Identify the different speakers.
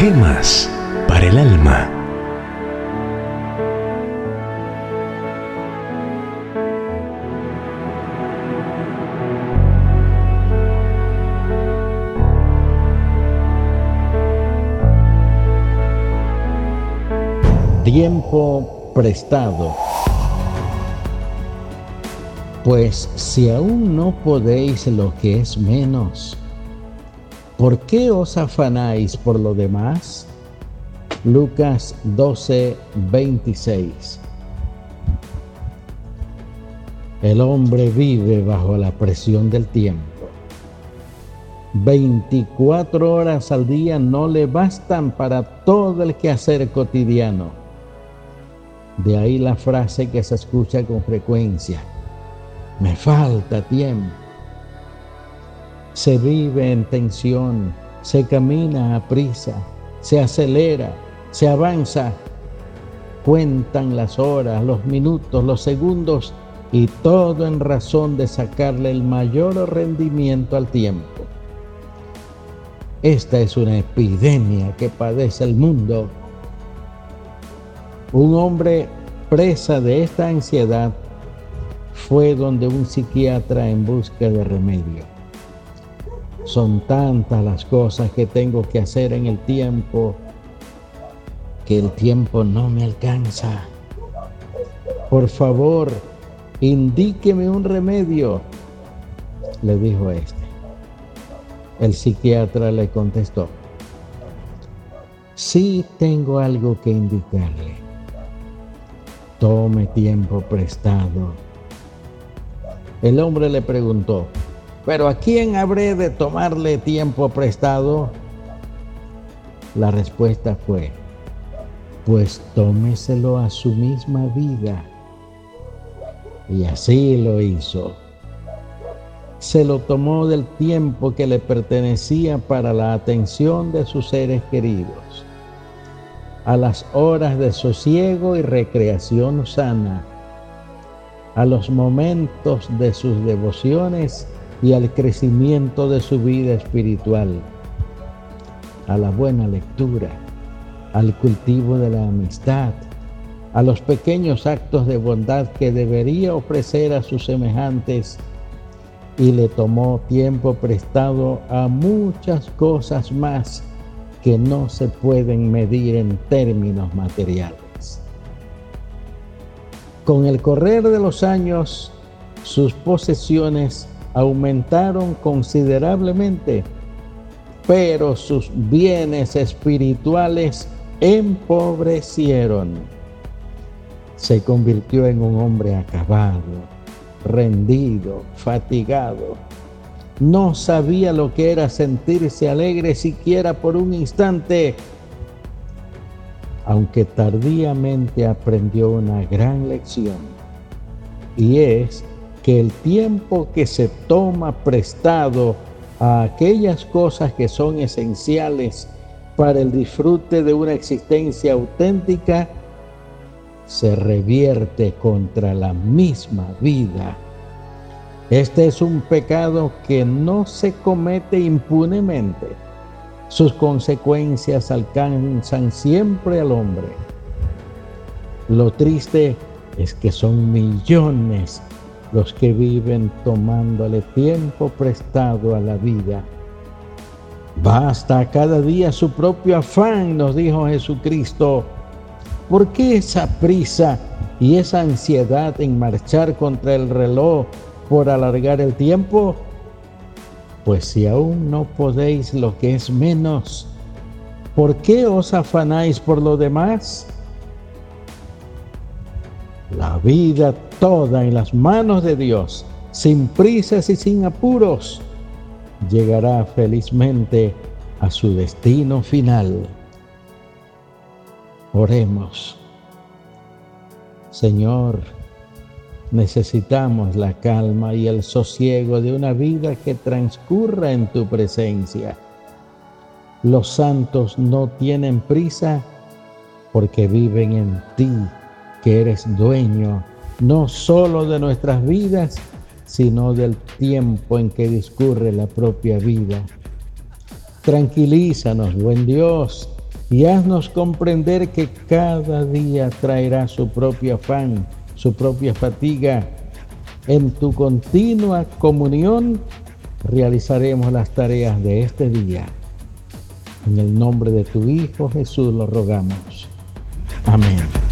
Speaker 1: Gemas para el alma.
Speaker 2: Tiempo prestado. Pues si aún no podéis lo que es menos, ¿por qué os afanáis por lo demás? Lucas 12, 26. El hombre vive bajo la presión del tiempo. 24 horas al día no le bastan para todo el quehacer cotidiano. De ahí la frase que se escucha con frecuencia me falta tiempo. Se vive en tensión, se camina a prisa, se acelera, se avanza. Cuentan las horas, los minutos, los segundos y todo en razón de sacarle el mayor rendimiento al tiempo. Esta es una epidemia que padece el mundo. Un hombre presa de esta ansiedad fue donde un psiquiatra en busca de remedio. Son tantas las cosas que tengo que hacer en el tiempo que el tiempo no me alcanza. Por favor, indíqueme un remedio, le dijo este. El psiquiatra le contestó, sí tengo algo que indicarle. Tome tiempo prestado el hombre le preguntó, ¿pero a quién habré de tomarle tiempo prestado? La respuesta fue, pues tómeselo a su misma vida. Y así lo hizo. Se lo tomó del tiempo que le pertenecía para la atención de sus seres queridos, a las horas de sosiego y recreación sana a los momentos de sus devociones y al crecimiento de su vida espiritual, a la buena lectura, al cultivo de la amistad, a los pequeños actos de bondad que debería ofrecer a sus semejantes y le tomó tiempo prestado a muchas cosas más que no se pueden medir en términos materiales. Con el correr de los años, sus posesiones aumentaron considerablemente, pero sus bienes espirituales empobrecieron. Se convirtió en un hombre acabado, rendido, fatigado. No sabía lo que era sentirse alegre siquiera por un instante aunque tardíamente aprendió una gran lección, y es que el tiempo que se toma prestado a aquellas cosas que son esenciales para el disfrute de una existencia auténtica, se revierte contra la misma vida. Este es un pecado que no se comete impunemente sus consecuencias alcanzan siempre al hombre. Lo triste es que son millones los que viven tomándole tiempo prestado a la vida. Basta cada día su propio afán, nos dijo Jesucristo. ¿Por qué esa prisa y esa ansiedad en marchar contra el reloj por alargar el tiempo? Pues si aún no podéis lo que es menos, ¿por qué os afanáis por lo demás? La vida toda en las manos de Dios, sin prisas y sin apuros, llegará felizmente a su destino final. Oremos. Señor, Necesitamos la calma y el sosiego de una vida que transcurra en tu presencia. Los santos no tienen prisa porque viven en ti, que eres dueño no solo de nuestras vidas, sino del tiempo en que discurre la propia vida. Tranquilízanos, buen Dios, y haznos comprender que cada día traerá su propio afán, su propia fatiga. En tu continua comunión realizaremos las tareas de este día. En el nombre de tu Hijo Jesús lo rogamos. Amén.